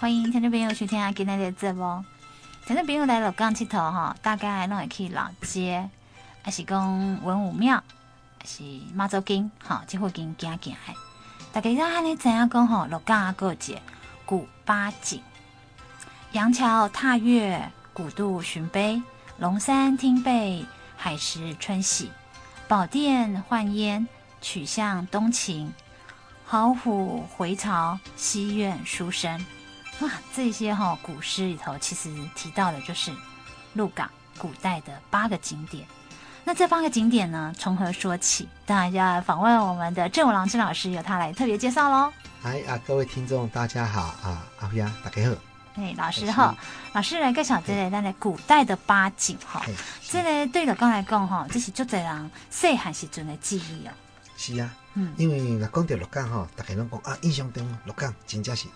欢迎听众朋友收听今天的节目。听众朋友来鹿港佚佗哈，大概拢会去老街，还是讲文武庙，还是妈祖经，哈，这附近行行的。大家要安尼知影讲吼，鹿港啊，过节古八景：杨桥踏月、古渡寻碑、龙山听贝、海石春喜、宝殿换烟、曲巷东情、好虎回巢、西苑书生。哇，这些哈古诗里头其实提到的就是鹿港古代的八个景点。那这八个景点呢，从何说起？当然要访问我们的郑五郎郑老师，由他来特别介绍喽。嗨啊，各位听众大家好啊，阿飞啊，大家好。哎，老师好，老师来介绍这个咱的古代的八景哈。这个对老公来讲哈，这是足侪人细汉时阵的记忆哦。是啊，嗯，因为若讲到鹿港哈，大家拢讲啊，印象中鹿港真正是。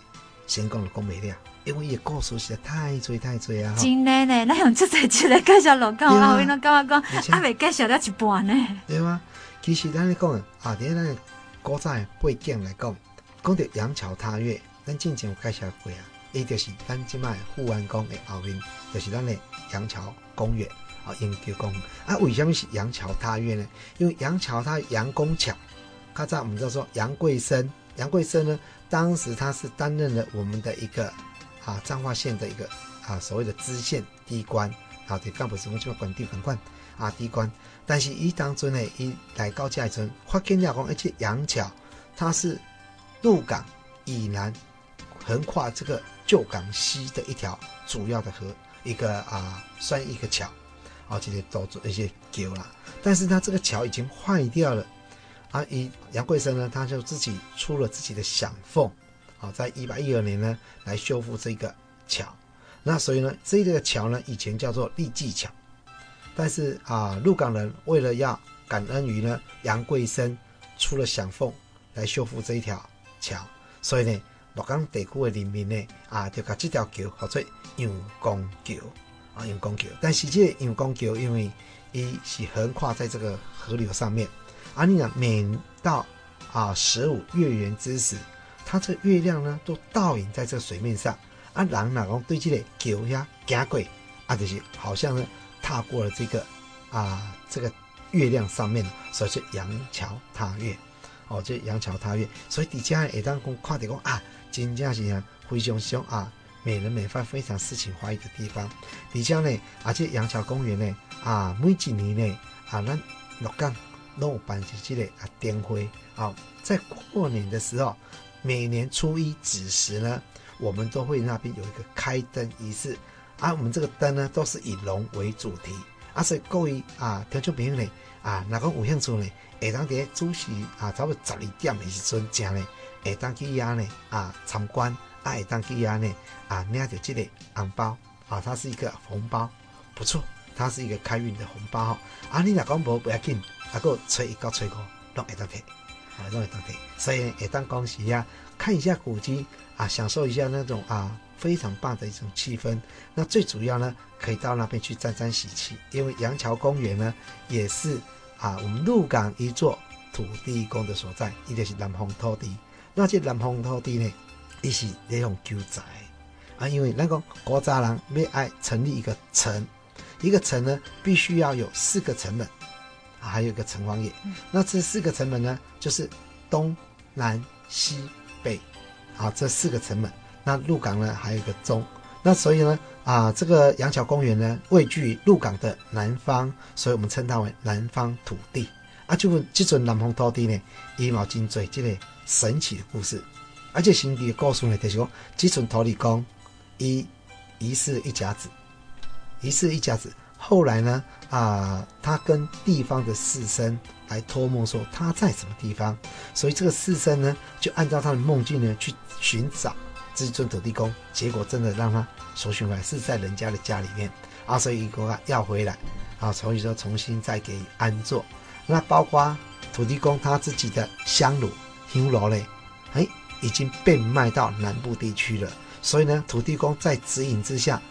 先讲就讲袂了，因为伊个故事实在太多太多啊！真的呢，咱用这才一个介绍鹿港，后面拢感觉讲还未介绍了一半呢。对吗？其实咱咧讲啊，伫咱古早背景来讲，讲到杨桥踏月，咱之前有介绍过啊，伊就是咱即卖富安宫的后面，就是咱的杨桥公园啊，英桥公园啊。为什么是杨桥踏月呢？因为杨桥它杨公桥，较早我们叫做杨贵生，杨贵生呢。当时他是担任了我们的一个啊彰化县的一个啊所谓的知县地官啊，对干部什么就管地管官啊地官，但是伊当中呢，伊来高架一阵发现了讲，而且杨桥它是鹿港以南横跨这个旧港溪的一条主要的河，一个啊算一个桥，啊这些都做一些桥了，但是它这个桥已经坏掉了。啊，以杨贵生呢，他就自己出了自己的响俸，好，在一八一二年呢，来修复这个桥。那所以呢，这个桥呢，以前叫做立济桥，但是啊，鹿港人为了要感恩于呢杨贵生出了响俸来修复这一条桥，所以呢，鹿港地区的人民呢，啊，就把这条桥叫做杨公桥啊，杨公桥。但是这杨公桥因为伊是横跨在这个河流上面。啊，你讲每到啊十五月圆之时，它这个月亮呢都倒影在这个水面上。啊，人哪讲对这个桥呀行过，啊就是好像呢踏过了这个啊这个月亮上面，所以是杨桥踏月。哦，这杨桥踏月，所以底下也当公看的讲啊，真正是啊非常凶啊美轮美奂、非常诗情画意的地方。底下呢，而且杨桥公园呢啊每几年呢啊咱鹿港。弄有办起这个啊灯会啊，在过年的时候，每年初一子时呢，我们都会那边有一个开灯仪式。啊。我们这个灯呢，都是以龙为主题。啊，所以各位啊，听众朋友呢啊，哪个有兴趣呢，下当在主席啊，差不多十二点的时阵，正呢，下当去遐呢啊参观啊，下当去遐呢啊领着这个红包啊，它是一个红包，不错，它是一个开运的红包啊。你若讲无不要紧。啊，个吹一到吹五，都会当睇，啊，都会当睇，所以会当恭喜呀，看一下古迹啊，享受一下那种啊非常棒的一种气氛。那最主要呢，可以到那边去沾沾喜气，因为杨桥公园呢，也是啊我们鹿港一座土地公的所在，伊就是南方土地。那这南方土地呢，伊是那种旧宅啊，因为那个古早人要爱成立一个城，一个城呢必须要有四个城门。啊还有一个城隍爷，那这四个城门呢，就是东南西北，啊，这四个城门。那鹿港呢，还有一个中，那所以呢，啊，这个杨桥公园呢，位居鹿港的南方，所以我们称它为南方土地。啊，就这尊南方土地呢，伊毛真多这个神奇的故事，而且神奇的故事呢，就是说，这尊土地公，一一世一甲子，一世一甲子。后来呢，啊、他跟地方的士绅来托梦说他在什么地方，所以这个士绅呢，就按照他的梦境呢去寻找这尊土地公，结果真的让他所寻回来是在人家的家里面啊，所以一个要回来啊，所以说重新再给安坐。那包括土地公他自己的香炉、香炉嘞，哎，已经被卖到南部地区了，所以呢，土地公在指引之下，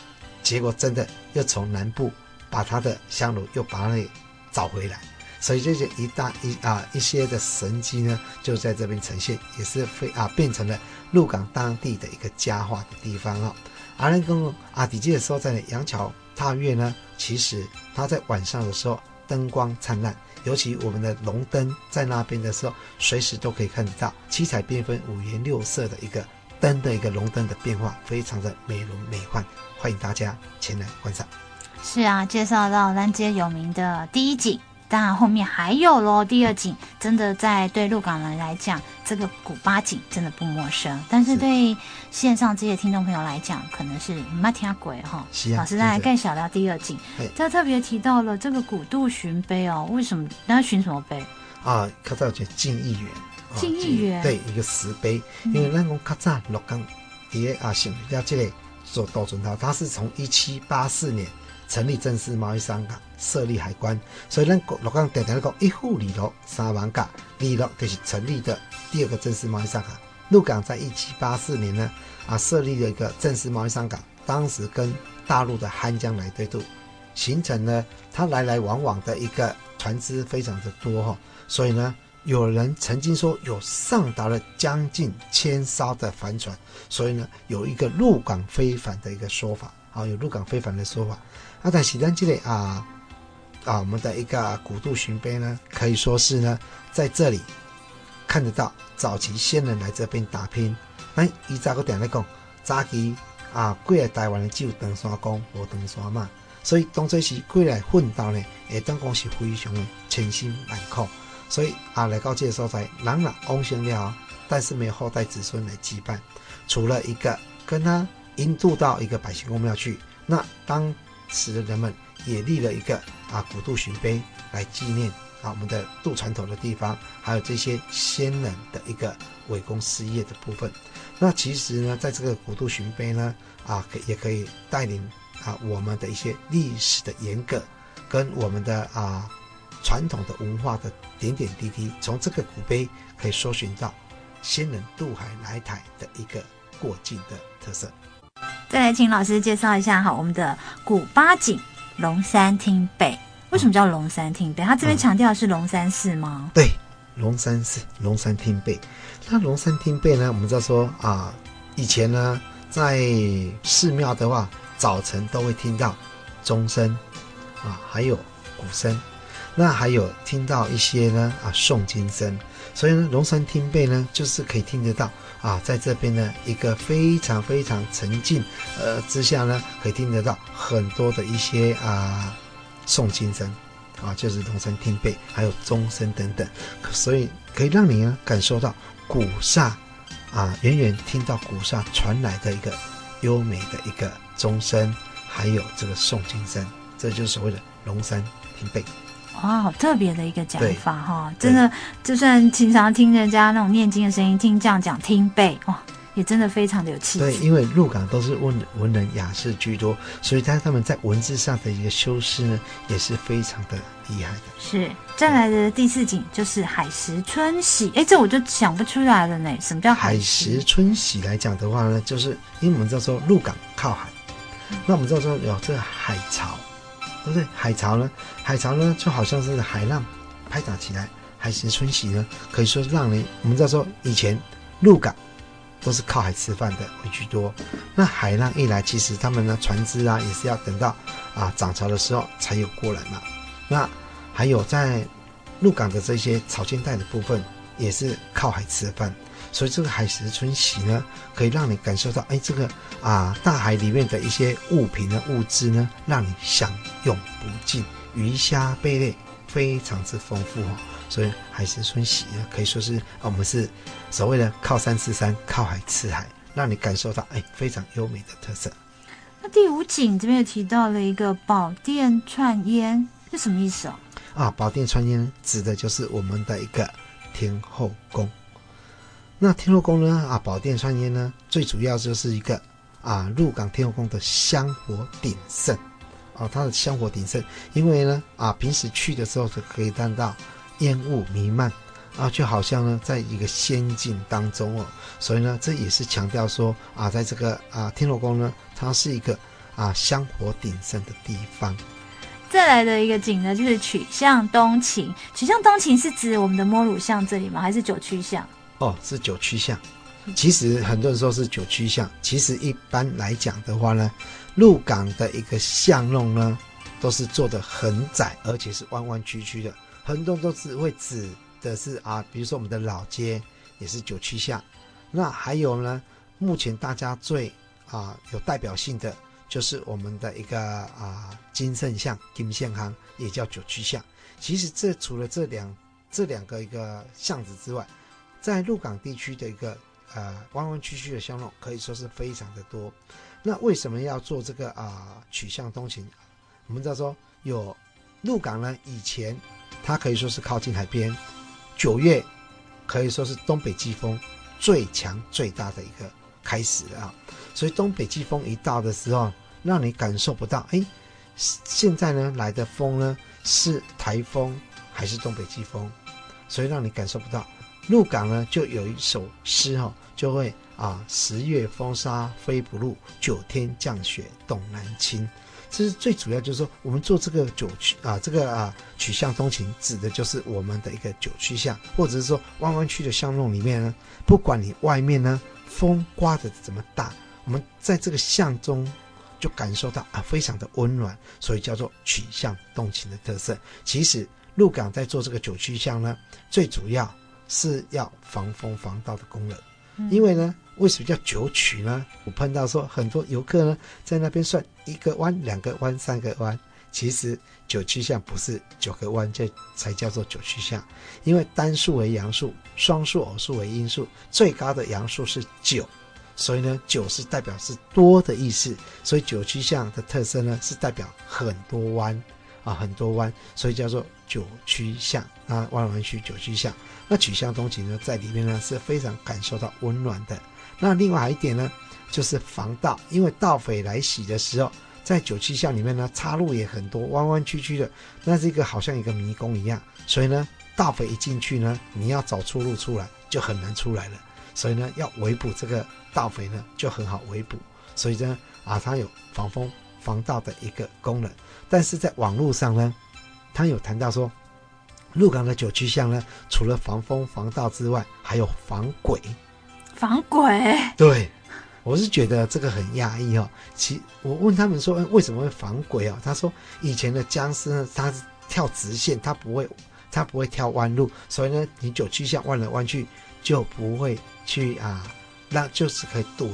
结果真的又从南部。把他的香炉又把它给找回来，所以这些一大一啊一些的神迹呢，就在这边呈现，也是非啊变成了鹿港当地的一个佳话的地方哦。而那个啊，底记的时候在杨桥踏月呢，其实它在晚上的时候灯光灿烂，尤其我们的龙灯在那边的时候，随时都可以看得到七彩缤纷、五颜六色的一个灯的一个龙灯的变化，非常的美轮美奂，欢迎大家前来观赏。是啊，介绍到兰街有名的第一景。当然，后面还有喽。第二景真的在对鹿港人来讲，这个古巴景真的不陌生。但是对线上这些听众朋友来讲，可能是没听过哈。是啊老师，再来更小聊第二景，他特别提到了这个古渡寻碑哦。为什么？那要寻什么碑？啊，看到就敬义园。敬义园对一个石碑，因为那种卡扎鹿港也啊，想要这里做多准套，它是从一七八四年。成立正式贸易商港，设立海关，所以咱鹿港常常讲一户二鹿三艋舺，二鹿就是成立的第二个正式贸易商港。鹿港在一七八四年呢，啊设立了一个正式贸易商港，当时跟大陆的汉江来对渡，形成呢它来来往往的一个船只非常的多哈，所以呢，有人曾经说有上达了将近千艘的帆船，所以呢，有一个鹿港非凡的一个说法，啊有鹿港非凡的说法。啊，但是咱这里啊啊，我们的一个古渡寻碑呢，可以说是呢，在这里看得到早期先人来这边打拼。那以这个点来讲，早期啊，过来台湾只有长山公无长山嘛，所以当初是过来奋斗呢，会当讲是非常的千辛万苦。所以啊，来到这个所在，人了往生了，但是没有后代子孙来羁绊，除了一个跟他引渡到一个百姓公庙去，那当。使得人们也立了一个啊古渡寻碑来纪念啊我们的渡船头的地方，还有这些先人的一个伟功事业的部分。那其实呢，在这个古渡寻碑呢啊，可也可以带领啊我们的一些历史的沿革，跟我们的啊传统的文化的点点滴滴，从这个古碑可以搜寻到先人渡海来台的一个过境的特色。再来，请老师介绍一下哈，我们的古八景龙山厅贝，为什么叫龙山厅贝？他这边强调的是龙山寺吗？对，龙山寺龙山厅贝。那龙山厅贝呢？我们知道说啊，以前呢，在寺庙的话，早晨都会听到钟声啊，还有鼓声，那还有听到一些呢啊诵经声，所以呢，龙山厅贝呢，就是可以听得到。啊，在这边呢，一个非常非常沉静，呃之下呢，可以听得到很多的一些啊诵经声，啊，就是龙山听背，还有钟声等等，所以可以让你呢感受到鼓刹，啊，远远听到鼓刹传来的一个优美的一个钟声，还有这个诵经声，这就是所谓的龙山听背。哇，好特别的一个讲法哈！真的，就算经常听人家那种念经的声音，听这样讲听背哇，也真的非常的有气质。对，因为鹿港都是文文人雅士居多，所以他他们在文字上的一个修饰呢，也是非常的厉害的。是，再来的第四景就是海石春喜，哎，这我就想不出来了呢。什么叫海石，春喜来讲的话呢，就是因为我们知道说鹿港靠海，嗯、那我们知道说有这个海潮。对不对？海潮呢？海潮呢，就好像是海浪拍打起来。海石春喜呢，可以说让人我们知道说，以前鹿港都是靠海吃饭的为居多。那海浪一来，其实他们呢船只啊，也是要等到啊涨潮的时候才有过来嘛。那还有在鹿港的这些潮间带的部分，也是靠海吃饭。所以这个海石春喜呢，可以让你感受到，哎，这个啊大海里面的一些物品呢、物资呢，让你享用不尽，鱼虾贝类非常之丰富哦。所以海石春喜呢，可以说是我们是所谓的靠山吃山，靠海吃海，让你感受到哎非常优美的特色。那第五景这边又提到了一个宝殿串烟，是什么意思哦？啊，宝殿串烟指的就是我们的一个天后宫。那天后宫呢？啊，宝殿串烟呢，最主要就是一个啊，鹿港天后宫的香火鼎盛，啊，它的香火鼎盛，因为呢，啊，平时去的时候就可以看到烟雾弥漫，啊，就好像呢，在一个仙境当中哦，所以呢，这也是强调说啊，在这个啊天后宫呢，它是一个啊香火鼎盛的地方。再来的一个景呢，就是曲巷东情。曲巷东情是指我们的摸乳巷这里吗？还是九曲巷？哦，是九曲巷。其实很多人说是九曲巷，其实一般来讲的话呢，鹿港的一个巷弄呢，都是做的很窄，而且是弯弯曲曲的。很多都是会指的是啊，比如说我们的老街也是九曲巷。那还有呢，目前大家最啊有代表性的。就是我们的一个啊金圣巷、金线行，也叫九曲巷。其实这除了这两这两个一个巷子之外，在鹿港地区的一个呃弯弯曲曲的巷弄，可以说是非常的多。那为什么要做这个啊曲巷东行？我们知道说有鹿港呢，以前它可以说是靠近海边，九月可以说是东北季风最强最大的一个开始啊。所以东北季风一到的时候，让你感受不到，哎，现在呢来的风呢是台风还是东北季风？所以让你感受不到。鹿港呢就有一首诗哈、哦，就会啊十月风沙飞不入，九天降雪动南青。这是最主要，就是说我们做这个九曲啊，这个啊曲巷东情，指的就是我们的一个九曲巷，或者是说弯弯曲的巷弄里面呢，不管你外面呢风刮得怎么大。我们在这个巷中就感受到啊，非常的温暖，所以叫做曲巷东情的特色。其实鹿港在做这个九曲巷呢，最主要是要防风防盗的功能。因为呢，为什么叫九曲呢？我碰到说很多游客呢在那边算一个弯、两个弯、三个弯，其实九曲巷不是九个弯，这才叫做九曲巷。因为单数为阳数，双数偶数为阴数，最高的阳数是九。所以呢，九是代表是多的意思，所以九曲巷的特色呢是代表很多弯啊，很多弯，所以叫做九曲巷啊，弯弯曲九曲巷。那曲巷东情呢，在里面呢是非常感受到温暖的。那另外还一点呢，就是防盗，因为盗匪来袭的时候，在九曲巷里面呢，岔路也很多，弯弯曲曲的，那是一个好像一个迷宫一样。所以呢，盗匪一进去呢，你要找出路出来就很难出来了。所以呢，要围捕这个盗匪呢，就很好围捕。所以呢，啊，它有防风防盗的一个功能。但是在网络上呢，它有谈到说，鹿港的九曲巷呢，除了防风防盗之外，还有防鬼。防鬼？对，我是觉得这个很压抑哦。其我问他们说，为什么会防鬼哦？他说，以前的僵尸呢，他是跳直线，他不会，他不会跳弯路。所以呢，你九曲巷弯来弯去。就不会去啊，那就是可以堵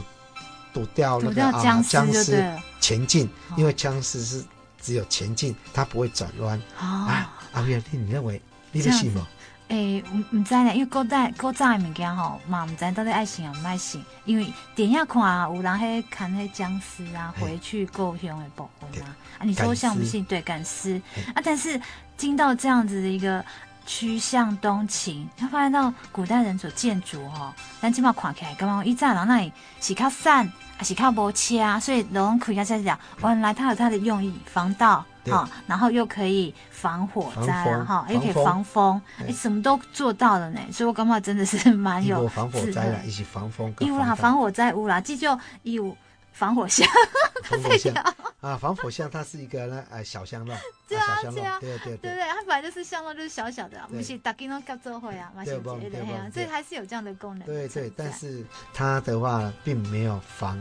堵掉那个僵啊僵尸前进，哦、因为僵尸是只有前进，它不会转弯。哦、啊，阿伟，你认为你的信吗？诶，唔唔知咧，因为古代古早的物件吼嘛，唔知到底爱信啊唔爱信，因为电影看啊，有人喺看迄僵尸啊，回去故乡的部分啊，啊，你说像不信？对，赶尸啊，但是听到这样子的一个。趋向东情，他发现到古代人所建筑哈，咱起码看起来，刚刚一站到那里是靠散，还是靠薄切啊，所以龙可以在讲，原来它有它的用意，防盗哈，然后又可以防火灾哈，又可以防风，哎、欸，什么都做到了呢，所以我感觉真的是蛮有防火灾啦，一起防风，有啦，防火灾有啦，这就有。防火箱，防火巷啊，防火巷它是一个呢，呃，小巷弄，对啊，对啊，对对对，它本来就是巷弄，就是小小的，不是大金龙搞做会啊，蛮新奇的呀，所以还是有这样的功能。对对，但是它的话并没有防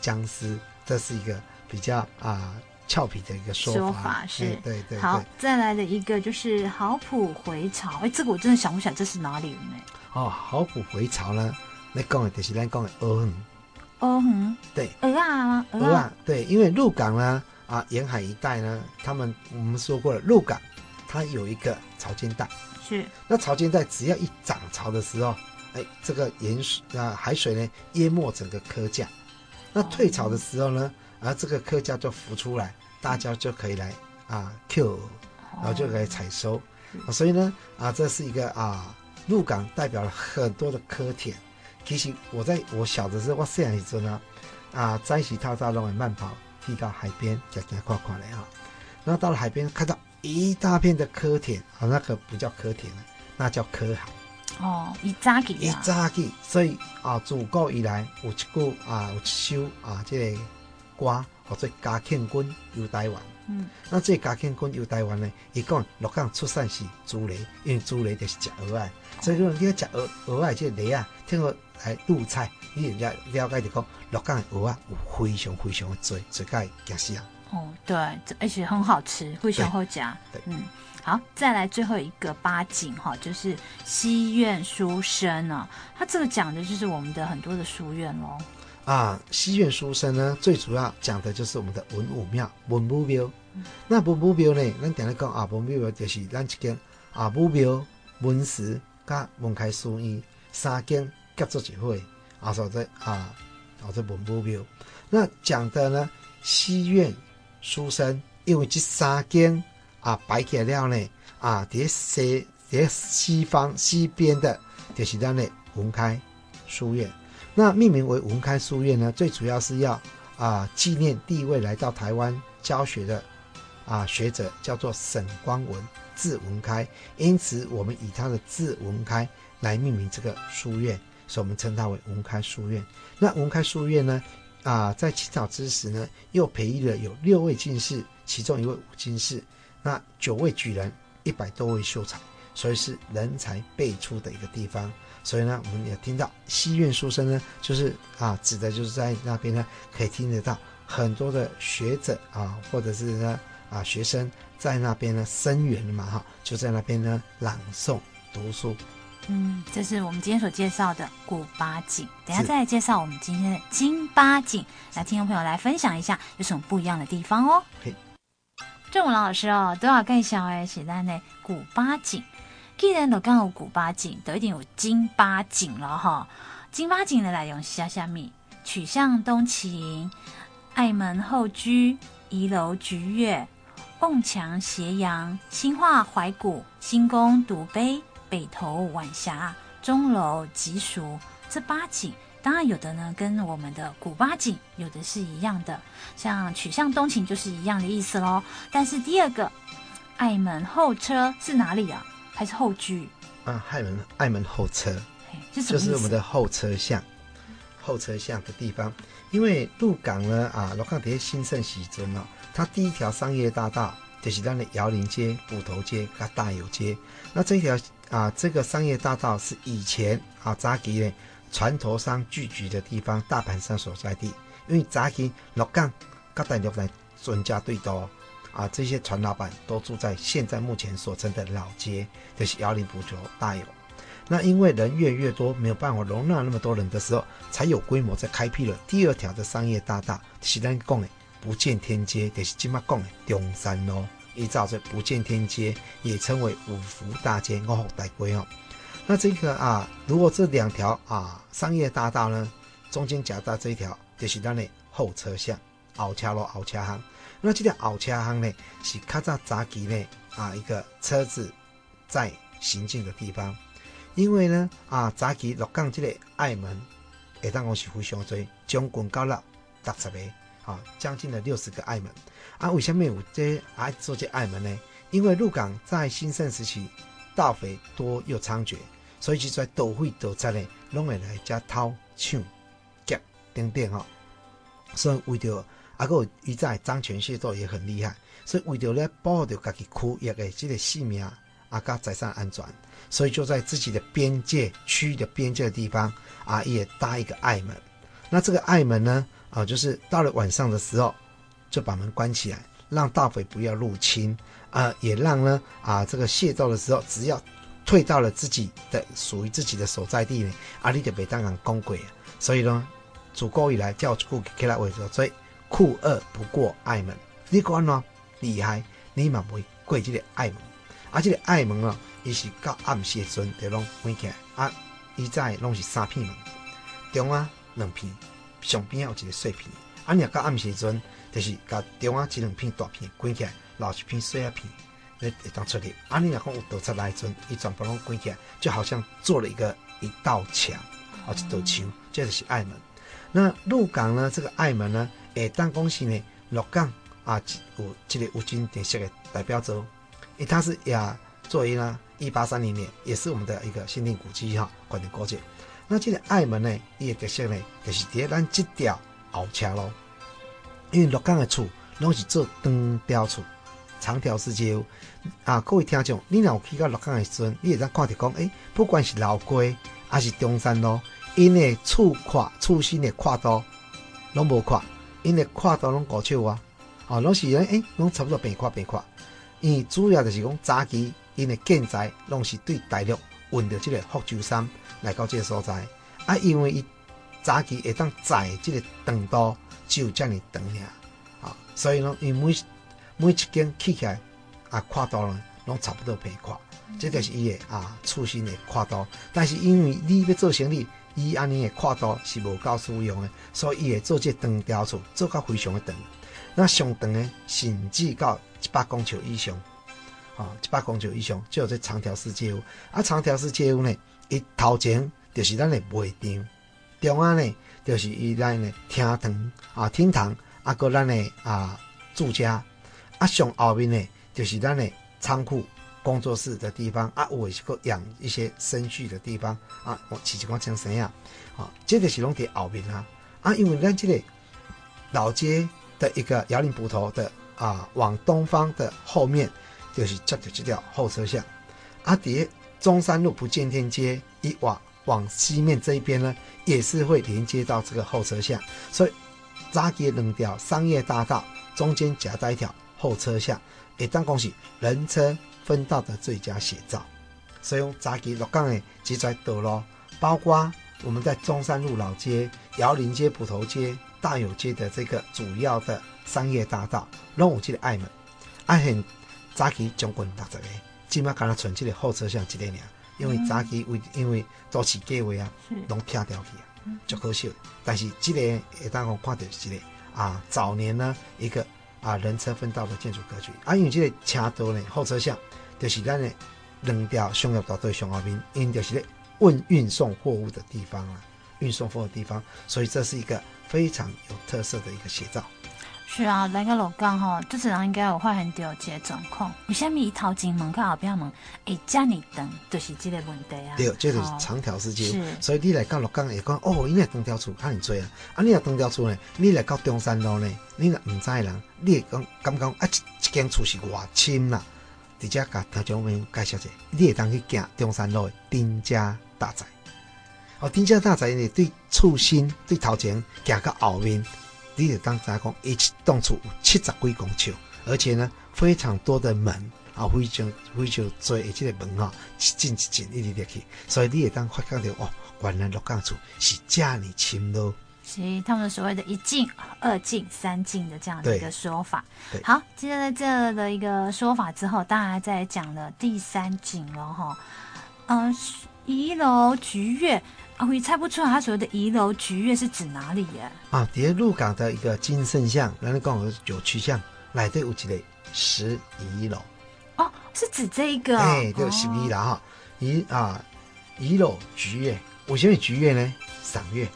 僵尸，这是一个比较啊俏皮的一个说法。说法是，对对。好，再来的一个就是好普回潮，哎，这个我真的想不起来这是哪里呢？哦，好普回潮呢，那讲的就是咱讲的对，鹅啊，鹅啊，对，因为鹿港呢，啊，沿海一带呢，他们我们说过了，鹿港它有一个潮间带，是，那潮间带只要一涨潮的时候，哎，这个盐水啊，海水呢淹没整个科架，那退潮的时候呢，而、啊、这个科架就浮出来，大家就可以来啊 Q，然后就可以采收，啊，所以呢，啊，这是一个啊，鹿港代表了很多的科田。其实我在我小的时候，我细汉时阵呢，啊，在一起踏踏拢会慢跑，去到海边，走走看看的哈。然后到了海边，看到一大片的蚵田，啊，那个不叫蚵田了，那叫科海。哦，一扎起，一扎起，所以啊，祖国以来有一句啊，有一首啊，这个歌，叫做嘉庆君游台湾。嗯，那这嘉庆君游台湾呢，伊讲鹿港出产是猪雷，因为猪雷就是食蚵仔，所以讲你要食蚵蚵仔这个雷啊，听过来入菜，你人家了解就讲鹿港的蚵仔有非常非常的多，最介惊死啊！哦，对，而且很好吃，非常好吃。嗯，好，再来最后一个八景哈，就是西苑书生啊，他这个讲的就是我们的很多的书院喽。啊，西苑书生呢，最主要讲的就是我们的文武庙、文武庙。那文武庙呢，咱常常讲啊，文武庙就是咱一间啊，武庙、文史甲文开书院三间结做一会啊，所以啊，叫做文武庙。那讲的呢，西苑书生，因为这三间啊摆起来了呢，啊，伫西伫西方西边的，就是咱的文开书院。那命名为文开书院呢，最主要是要啊纪念第一位来到台湾教学的啊学者，叫做沈光文，字文开，因此我们以他的字文开来命名这个书院，所以我们称它为文开书院。那文开书院呢，啊在清朝之时呢，又培育了有六位进士，其中一位五进士，那九位举人，一百多位秀才，所以是人才辈出的一个地方。所以呢，我们也听到西院书生呢，就是啊，指的就是在那边呢，可以听得到很多的学者啊，或者是呢啊学生在那边呢生源嘛哈，就在那边呢朗诵读书。嗯，这是我们今天所介绍的古八景。等下再来介绍我们今天的金八景，来听众朋友来分享一下有什么不一样的地方哦。嘿，郑文老师哦，都要介绍诶，写在那古八景。既然都讲有古八景，都一定有金八景了哈。金八景的内容是虾米？曲巷东秦、爱门后居、骑楼菊月、瓮墙斜阳、新化怀古、新宫独碑、北投晚霞、钟楼吉淑。这八景当然有的呢，跟我们的古八景有的是一样的，像曲巷东秦就是一样的意思喽。但是第二个爱门后车是哪里啊？还是后居啊？爱门爱门后车，是就是我们的后车厢，后车厢的地方。因为鹿港呢啊，鹿港在兴盛时阵哦，它第一条商业大道就是咱的瑶林街、埔头街、跟大有街。那这条啊，这个商业大道是以前啊，早期呢船头商聚集的地方，大盘商所在地。因为早期鹿港跟大陆来专家对多。啊，这些船老板都住在现在目前所称的老街，就是瑶林、埔头、大有。那因为人越越多，没有办法容纳那么多人的时候，才有规模在开辟了第二条的商业大道，就是咱讲的不见天街，就是今麦讲的中山路。依照这不见天街，也称为五福大街、五福大街哦。那这个啊，如果这两条啊商业大道呢，中间夹在这一条，就是咱的后车厢，后车路、后车行。那这条后车巷呢，是较早早期呢啊一个车子在行进的地方。因为呢啊早期鹿港这个爱门，会当讲是非常多，将近到了六十个啊，将近了六十个爱门。啊，为什么有这爱做这爱门呢？因为鹿港在兴盛时期，盗匪多又猖獗，所以就在盗匪盗贼呢，拢会来遮偷抢劫等等哈。所以为着啊，个以在张权械斗也很厉害，所以为了咧保护着家己区域的这个性命啊，甲财产安全，所以就在自己的边界区域的边界的地方啊，也搭一个爱门。那这个爱门呢，啊，就是到了晚上的时候，就把门关起来，让盗匪不要入侵啊，也让呢啊这个械斗的时候，只要退到了自己的属于自己的所在地呢，啊，你就别当人攻过。所以呢，自古以来叫故起来为着所以。酷二不过爱门，你讲喏厉害，你嘛袂过这个爱门。啊，这个爱门哦，伊是到暗时阵就拢关起来。啊，伊在拢是三片门，中啊两片，上边有一个细片。啊，你若到暗时阵，就是甲中啊这两片大片关起来，老一片细片，你会当出去。啊，你若讲有倒出来阵，伊全部拢关起来，就好像做了一个一道墙，啊，一道墙，这就是爱门。那鹿港呢，这个爱门呢？诶，当恭喜呢，鹿港啊，有这个有金点色的代表作，诶，它是也作为呢，一八三零年也是我们的一个限定古迹哈，关键古迹。那这个爱门呢，伊个特色呢，就是在咱这条后车路，因为鹿港的厝拢是做长条厝，长条式结构。啊，各位听众，你若有去到鹿港的时阵，你会当看到讲，诶、不管是老街还是中山路，因的厝宽、厝身的宽度拢无宽，因的跨度拢五尺啊，哦，拢是诶，拢、差不多平跨平跨。因主要就是讲早期因的建材拢是对大陆运到这个福州山来到这个所在，啊，因为伊早期会当载这个长度只有这么长尔，啊，所以呢，因每每一间起起来。啊，跨度呢，拢差不多平宽，这就是伊个啊，厝身的跨度。但是因为你要做生理，伊安尼的跨度是无够使用的，所以伊会做这长条厝，做到非常的长。那上长呢，甚至到一百公尺以上，啊，一百公尺以上，就有这长条式结构。啊，长条式结构呢，伊头前就是咱的卖场，中央呢就是伊咱的厅堂啊，厅堂啊，搁咱的啊住家，啊，上后面呢。就是咱的仓库、工作室的地方啊，有是个养一些生畜的地方啊，我起起光讲怎样啊？这个是拢在后面啊啊，因为咱这个老街的一个窑林捕头的啊，往东方的后面就是这条这条后车巷啊，底中山路不见天街一往往西面这一边呢，也是会连接到这个后车巷，所以扎给两条商业大道中间夹在一条后车巷。会当讲是人车分道的最佳写照，所以用早期鹿港的几条道路，包括我们在中山路老街、窑林街、普头街、大有街的这个主要的商业大道，拢有这个爱门，爱很早期将近六十个，起码敢若存这个后车厢这个尔，因为早期为因为都市计划啊，拢拆掉去啊，足可惜。但是这个会当我看到是个啊，早年呢一个。啊，人车分道的建筑格局。啊，因为这个车道呢，后车厢就是咱的两条商业道对上后面，因就是咧运运送货物的地方啊，运送货物的地方，所以这是一个非常有特色的一个写照。是啊，来个鹿港吼，这次人应该有发现到一个状况。为什么伊头前门口后壁门会遮尔长，就是这个问题啊。对，这就是长条式结构。是。所以你来到鹿港会讲，哦，因为长条厝较尔多啊。啊，你若长条厝呢，你来到中山路呢，你若毋知人，你会讲感觉啊，一一间厝是偌深啦。直接甲听众朋友介绍者，你会当去行中山路的丁家大宅。哦，丁家大宅呢，对厝身对头前行到后面。你得刚才讲，一栋厝有七十几公尺，而且呢，非常多的门啊，非常非常多，而且个门啊，一进一进一直入去，所以你也当发觉到哦，原来六港厝是这样深咯。所以他们所谓的一进、二进、三进的这样的一个说法。好，接着在这的一个说法之后，当然在讲了第三景了哈。嗯、呃，仪楼菊月。啊，我也猜不出来他所谓的仪楼菊月是指哪里耶？啊，底下鹿港的一个金圣巷，人家讲是九曲巷，来对有几类十一楼。哦，是指这一个？哎，对，十一楼哈，仪啊，仪楼菊月，为什么菊月呢？赏月。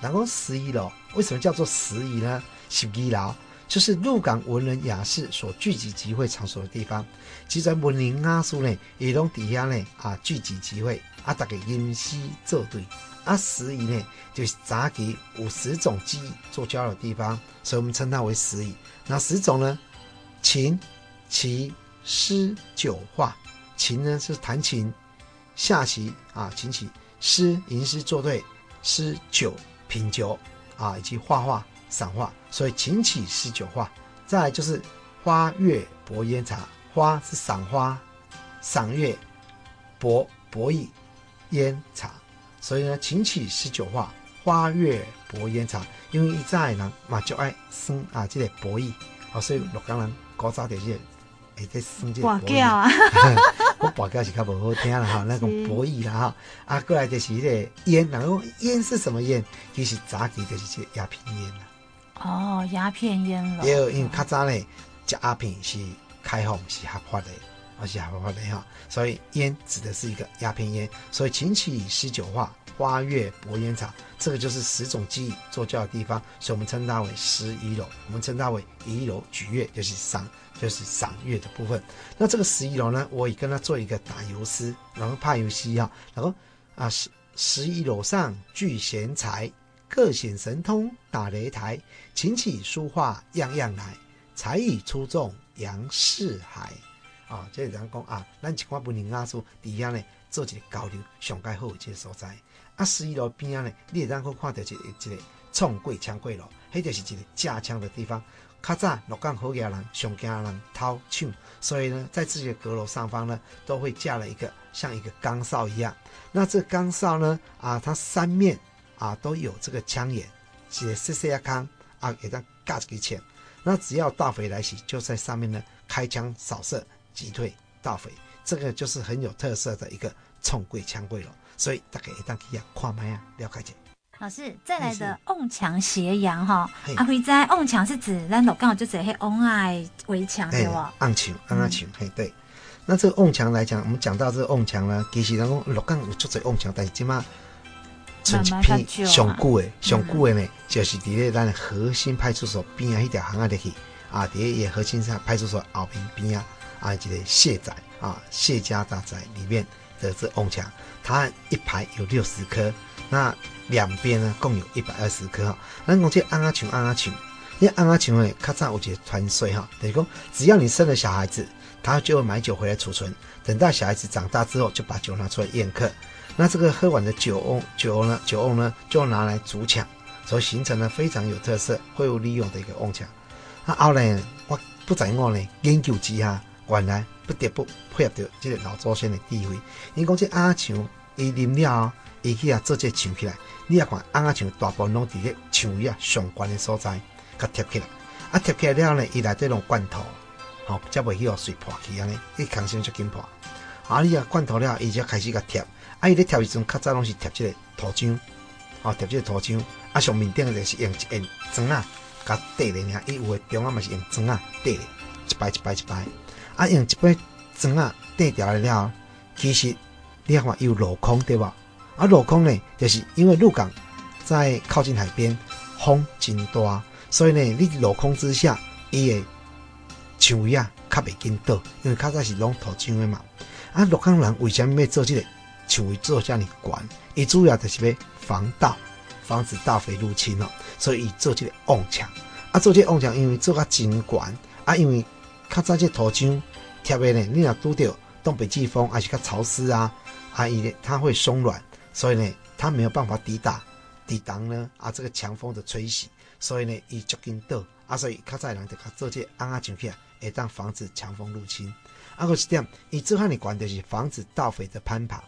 然后十一楼为什么叫做十一呢？十一楼就是鹿港文人雅士所聚集集会场所的地方。其实文人雅士呢，也拢底下呢啊聚集集会。啊，大家吟诗作对，啊，十仪呢，就是早期五十种技艺做交流的地方，所以我们称它为十仪。那十种呢，琴、棋、诗、酒、画。琴呢是弹琴、下棋啊，琴棋；诗吟诗作对，诗酒品酒啊，以及画画赏画。所以琴棋诗酒画。再来就是花月博烟茶，花是赏花，赏月博博弈。烟茶，所以呢，琴棋十九画，花月博烟茶。因为以前人嘛就爱耍啊，这个博弈。啊，所以洛江人古早就是会在耍这个博弈啊。我博弈是较无好听啦哈，那种博弈啦哈。啊，过来就是这个烟，然后烟是什么烟？其实早期就是这鸦片烟啦。哦，鸦片烟了。也有，因为较早呢，食鸦片是开放是合法的。而且还会哈，所以烟指的是一个鸦片烟，所以琴棋诗酒画花月博烟草，这个就是十种技艺做教的地方，所以我们称它为十一楼，我们称它为一楼举月，就是赏就是赏月的部分。那这个十一楼呢，我也跟他做一个打油诗，然后拍游戏哈，然后啊十十一楼上聚贤才，各显神通打擂台，琴棋书画样样来，才艺出众扬四海。啊，这人讲啊，咱一寡文人雅士底下呢做一个交流，上盖好一个所在。啊，十一楼边啊呢，你会当去看到一个一个冲过枪过路，迄就是一个架枪的地方。较早鹿港好野人上惊人偷抢，所以呢，在自己的阁楼上方呢，都会架了一个像一个岗哨一样。那这个岗哨呢，啊，它三面啊都有这个枪眼，写细细啊康啊，给它架一个枪。那只要大匪来袭，就在上面呢开枪扫射。击退盗匪，这个就是很有特色的一个冲柜枪柜了。所以大家一旦去啊，看麦啊，了解者。老师再来的瓮墙斜阳哈，阿辉在瓮墙是指咱鹿港就只黑瓮爱围墙对吧？瓮墙，瓮啊墙，嘿对。那这个瓮墙来讲，我们讲到这个瓮墙呢，其实人讲鹿港有做侪瓮墙，但是起码存一批上古的，上古的呢，就是伫咧咱核心派出所边啊，一条巷啊里去啊，伫咧也核心派出所后边边啊。啊，这个谢宅啊，谢家大宅里面的这瓮墙，它一排有六十颗，那两边呢共有一百二十颗哈。那我这瓮仔墙，瓮仔墙，因为瓮仔墙呢，较早有一个传说哈，等于讲只要你生了小孩子，他就会买酒回来储存，等到小孩子长大之后，就把酒拿出来宴客。那这个喝完的酒瓮，酒呢，酒瓮呢，就拿来煮墙，所以形成了非常有特色、会有利用的一个瓮墙。那后来我不知我呢研究之下。原来不得不配合着即个老祖先的智慧。因讲这瓮墙，伊啉了，伊去啊做这墙起来。你也看鸭墙大部分拢伫咧墙啊上悬的所在，甲贴起来。啊贴起来了呢，伊内底拢罐头，吼、哦，才袂去互水破去安尼。伊空心就紧破。啊，你啊罐头了，伊就开始甲贴。啊，伊咧贴时阵，较早拢是贴即个涂浆，哦，贴即个涂浆。啊，上面顶的就是用一用砖啊，甲缀咧尔。伊有诶中央嘛是用砖啊块，一排一排一排。啊，用一杯砖啊垫掉来了，其实你看有镂空对吧？啊，镂空呢，就是因为鹿港在靠近海边，风真大，所以呢，你镂空之下，伊的墙尾啊较袂紧倒，因为较早是拢土墙的嘛。啊，鹿港人为什么要做这个墙尾做这么悬？伊主要就是要防盗，防止盗匪入侵哦。所以伊做这个瓮墙，啊，做这个瓮墙，因为做甲真悬，啊，因为。较早这土浆贴的呢，你若拄到东北季风，还是较潮湿啊，啊伊呢，它会松软，所以呢，它没有办法抵挡抵挡呢啊这个强风的吹袭，所以呢，伊足紧倒啊，所以较早人就较做这安啊上起来，会当防止强风入侵。啊，个一点，伊做哈尼悬就是防止盗匪的攀爬，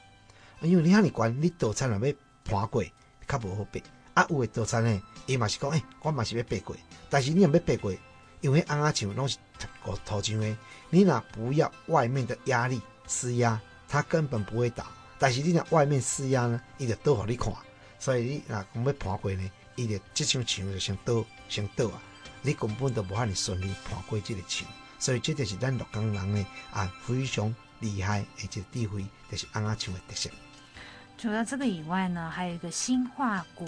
因为你哈尼悬，你盗贼若要爬过，较无好爬。啊，有的盗贼呢，伊嘛是讲，诶、欸，我嘛是要爬过，但是你若要爬过。因为瓮仔墙拢是土土墙的，你若不要外面的压力施压，它根本不会倒。但是你若外面施压呢，伊就倒互你看。所以你若讲要爬过呢，伊就即张墙就先倒先倒啊，你根本都无法你顺利爬过这个墙。所以这就是咱鹿港人呢啊非常厉害，而且智慧，就是瓮仔墙的特色。除了这个以外呢，还有一个新化谷。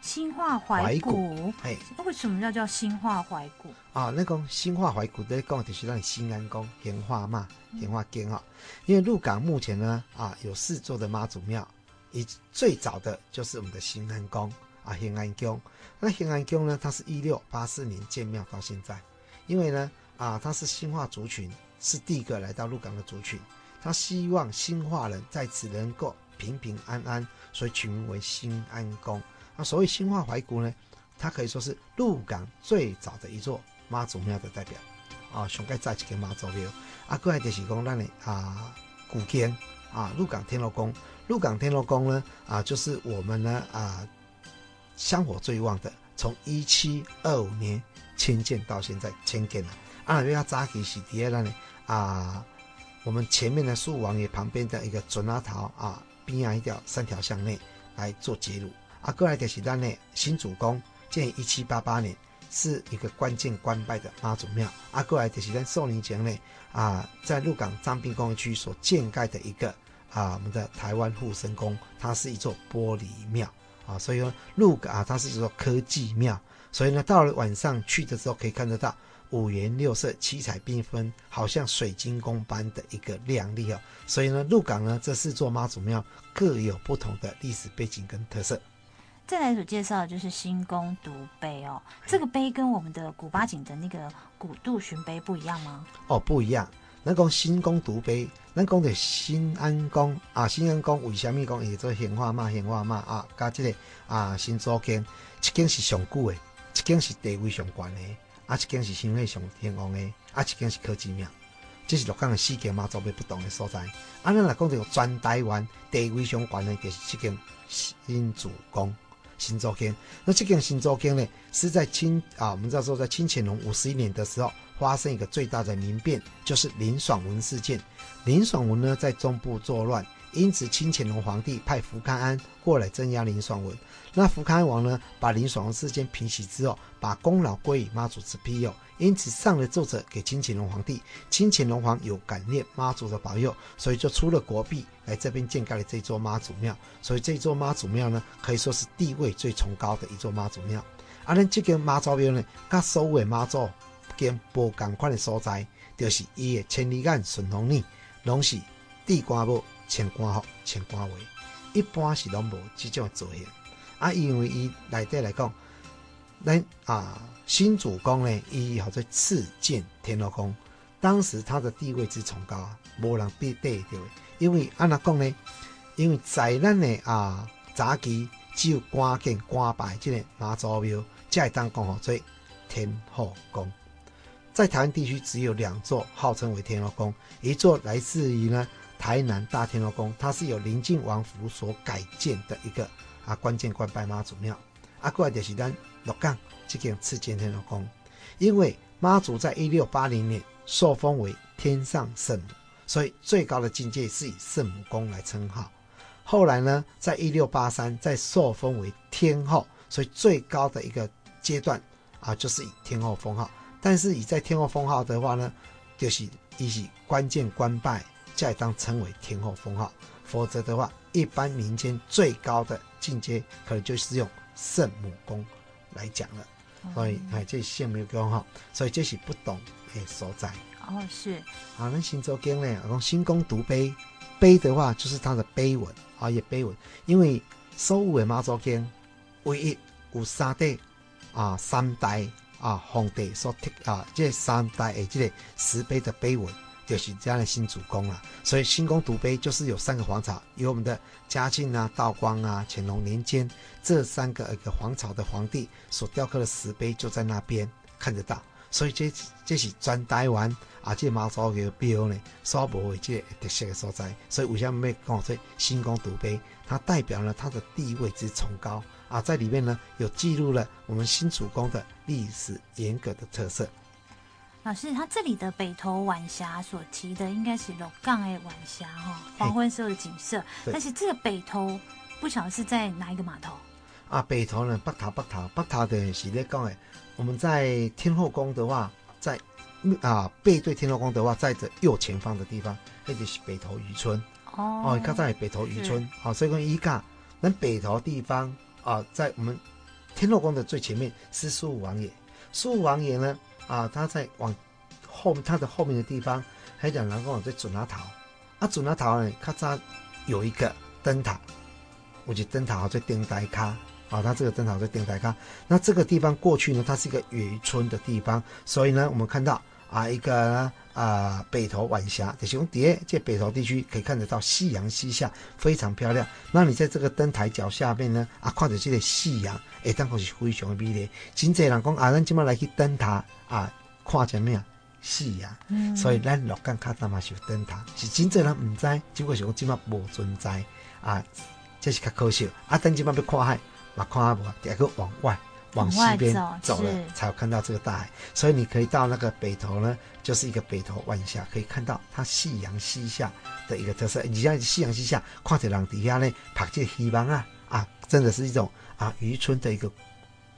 兴化怀古，哎，为什么要叫新化怀古啊？那个兴化怀古在讲就是让新安宫闲化嘛，闲化宫哈。因为鹿港目前呢啊有四座的妈祖庙，以最早的就是我们的新安宫啊，新安宫。那新安宫呢，它是一六八四年建庙到现在，因为呢啊，它是新化族群是第一个来到鹿港的族群，他希望新化人在此能够平平安安，所以取名为兴安宫。那所谓兴化怀古呢，它可以说是鹿港最早的一座妈祖庙的代表啊，上盖在一个妈祖庙。啊，过来就是讲咱的啊古建啊，鹿港天后宫。鹿港天后宫呢啊，就是我们呢啊香火最旺的，从一七二五年迁建到现在迁建了。啊，比较早期是底下那里啊，我们前面的树王爷旁边的一个准阿桃啊，边上一条三条巷内来做接入。啊，过来就是咱的新主公，建于一七八八年，是一个关键关拜的妈祖庙。啊，过来就是咱数年前呢，啊，在鹿港彰滨工业区所建盖的一个啊，我们的台湾护生宫，它是一座玻璃庙啊，所以说鹿港啊，它是一座科技庙，所以呢，到了晚上去的时候可以看得到五颜六色、七彩缤纷，好像水晶宫般的一个亮丽哦。所以呢，鹿港呢这四座妈祖庙各有不同的历史背景跟特色。再来所介绍的就是新宫独碑哦，这个碑跟我们的古巴景的那个古杜巡碑不一样吗？哦，不一样。咱讲新宫独碑，咱讲的新安宫啊，新安宫为什么讲会做显化嘛？显化嘛啊，加这个啊新祖经，一间是上古的，一间是地位上悬的，啊，一间是香火上兴旺的，啊，一间是科技庙。这是鹿港的四间妈祖庙不同的所在。啊，咱来讲这个全台湾地位上悬的，就是这间新主宫。新祖经，那这个新祖经呢，是在清啊，我们知道说在清乾隆五十一年的时候，发生一个最大的民变，就是林爽文事件。林爽文呢在中部作乱，因此清乾隆皇帝派福康安过来镇压林爽文。那福康安王呢，把林爽文事件平息之后，把功劳归于妈祖之庇佑。因此上了奏折给清乾隆皇帝，清乾隆皇有感念妈祖的保佑，所以就出了国币来这边建盖了这座妈祖庙。所以这座妈祖庙呢，可以说是地位最崇高的一座妈祖庙。啊，咱这个妈祖庙呢，跟所有妈祖跟无同款的所在，就是伊的千里眼顺风耳，拢是地官母千官福千官位，一般是拢无这种造型。啊，因为伊内底来讲，咱啊。新主公呢，意义好在赐建天后宫，当时他的地位之崇高啊，无人比得掉。因为按哪讲呢？因为在咱的啊早期只有官建官拜这个妈祖庙，才会当讲好做天后宫。在台湾地区只有两座号称为天后宫，一座来自于呢台南大天后宫，它是由临近王府所改建的一个啊关键官拜妈祖庙。啊，过来就是咱鹿港。这个赐建天后宫，因为妈祖在一六八零年受封为天上圣母，所以最高的境界是以圣母宫来称号。后来呢，在一六八三再受封为天后，所以最高的一个阶段啊，就是以天后封号。但是以在天后封号的话呢，就是以关键官拜再当称为天后封号，否则的话，一般民间最高的境界可能就是用圣母宫来讲了。所以，哎，这是没有讲哈，所以这是不同的所在。哦，是。啊，那新祖经呢？讲新宫独碑，碑的话就是它的碑文啊，也碑文。因为所有的妈祖经唯一有三代啊，三代啊，皇帝所贴啊，这三代的这个石碑的碑文。就是这样的新主宫了，所以新宫独碑就是有三个皇朝，有我们的嘉靖啊、道光啊、乾隆年间这三个一个皇朝的皇帝所雕刻的石碑就在那边看得到，所以这这是专台湾啊，这妈祖的庙呢，所无的这个特色的所在，所以为什么要讲说新宫独碑？它代表了它的地位之崇高啊，在里面呢有记录了我们新主宫的历史严格的特色。老师，他这里的北投晚霞所提的应该是鹿港的晚霞哈，黄昏时候的景色。但是这个北投不晓得是在哪一个码头啊？北投呢？北投北投北投的是咧讲诶，我们在天后宫的话，在啊背对天后宫的话，在这右前方的地方，那就是北投渔村哦。哦，看在北投渔村，好，所以讲一个那北投地方啊，在我们天后宫的最前面是苏武王爷，苏武王爷呢？啊，他在往后面，他的后面的地方，还讲人讲在准拿头，啊，准拿头呢，咔嚓有一个灯塔，我觉得灯塔在电台卡，啊，它这个灯塔在电台卡，那这个地方过去呢，它是一个渔村的地方，所以呢，我们看到啊，一个啊、呃、北投晚霞，就是用碟，这北投地区可以看得到夕阳西下，非常漂亮。那你在这个灯台脚下面呢，啊，看着这个夕阳，哎，当然是非常的美丽。真济人讲啊，咱今麦来去灯塔。啊，看见没有？夕阳，嗯、所以咱鹿港卡达嘛是有灯塔，是真侪人毋知，只不过是讲即马无存在啊，这是较可惜。啊，等即马要看海，嘛看下无，第二个往外往西边走，走了，才有看到这个大海。所以你可以到那个北头呢，就是一个北头晚霞，可以看到它夕阳西下的一个特色。你像夕阳西下，看着人底下呢，拍这希望啊啊，真的是一种啊渔村的一个。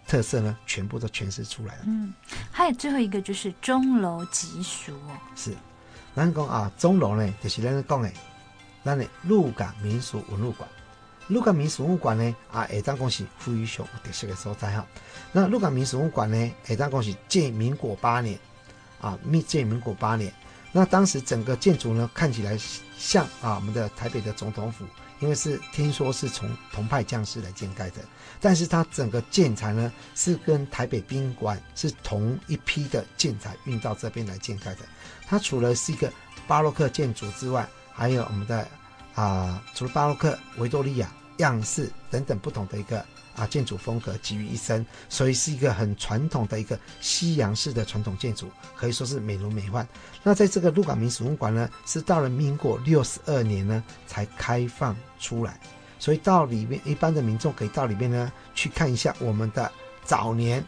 特色呢，全部都诠释出来了。嗯，还有最后一个就是钟楼集俗哦。是，咱讲啊，钟楼呢，就是咱讲的，咱的鹿港民俗文物馆。鹿港民俗文物馆呢，啊，下当讲是非常有特色的所在哈。那鹿港民俗文物馆呢，下当讲是建民国八年，啊，密建民国八年。那当时整个建筑呢，看起来像啊，我们的台北的总统府。因为是听说是从同派将士来建盖的，但是它整个建材呢是跟台北宾馆是同一批的建材运到这边来建盖的。它除了是一个巴洛克建筑之外，还有我们的啊、除了巴洛克、维多利亚样式等等不同的一个啊建筑风格集于一身，所以是一个很传统的一个西洋式的传统建筑，可以说是美轮美奂。那在这个鹿港民俗馆呢，是到了民国六十二年呢才开放出来，所以到里面一般的民众可以到里面呢去看一下我们的早年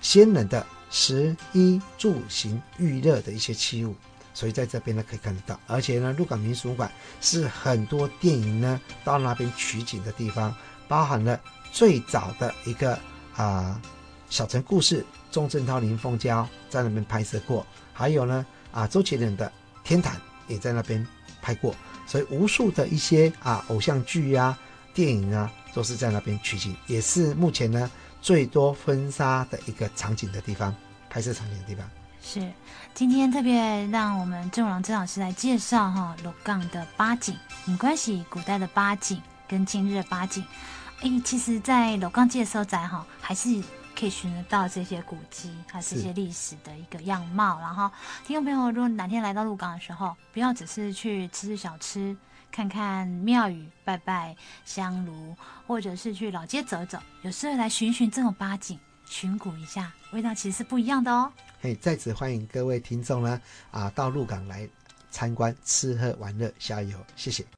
先人的食衣住行娱乐的一些器物。所以在这边呢可以看得到，而且呢，鹿港民俗馆是很多电影呢到那边取景的地方，包含了最早的一个啊、小城故事，钟镇涛、林凤娇在那边拍摄过，还有呢啊周杰伦的《天坛》也在那边拍过，所以无数的一些啊偶像剧呀、电影啊都是在那边取景，也是目前呢最多婚纱的一个场景的地方，拍摄场景的地方。是，今天特别让我们郑荣郑老师来介绍哈鹿港的八景，没关系，古代的八景跟今日的八景，哎，其实，在鹿港介绍在哈，还是可以寻得到这些古迹，还是这些历史的一个样貌。然后，听众朋友，如果哪天来到鹿港的时候，不要只是去吃吃小吃，看看庙宇、拜拜香炉，或者是去老街走走，有时候来寻寻这种八景，寻古一下，味道其实是不一样的哦。嘿，在此欢迎各位听众呢，啊，到鹿港来参观、吃喝玩乐、逍游，谢谢。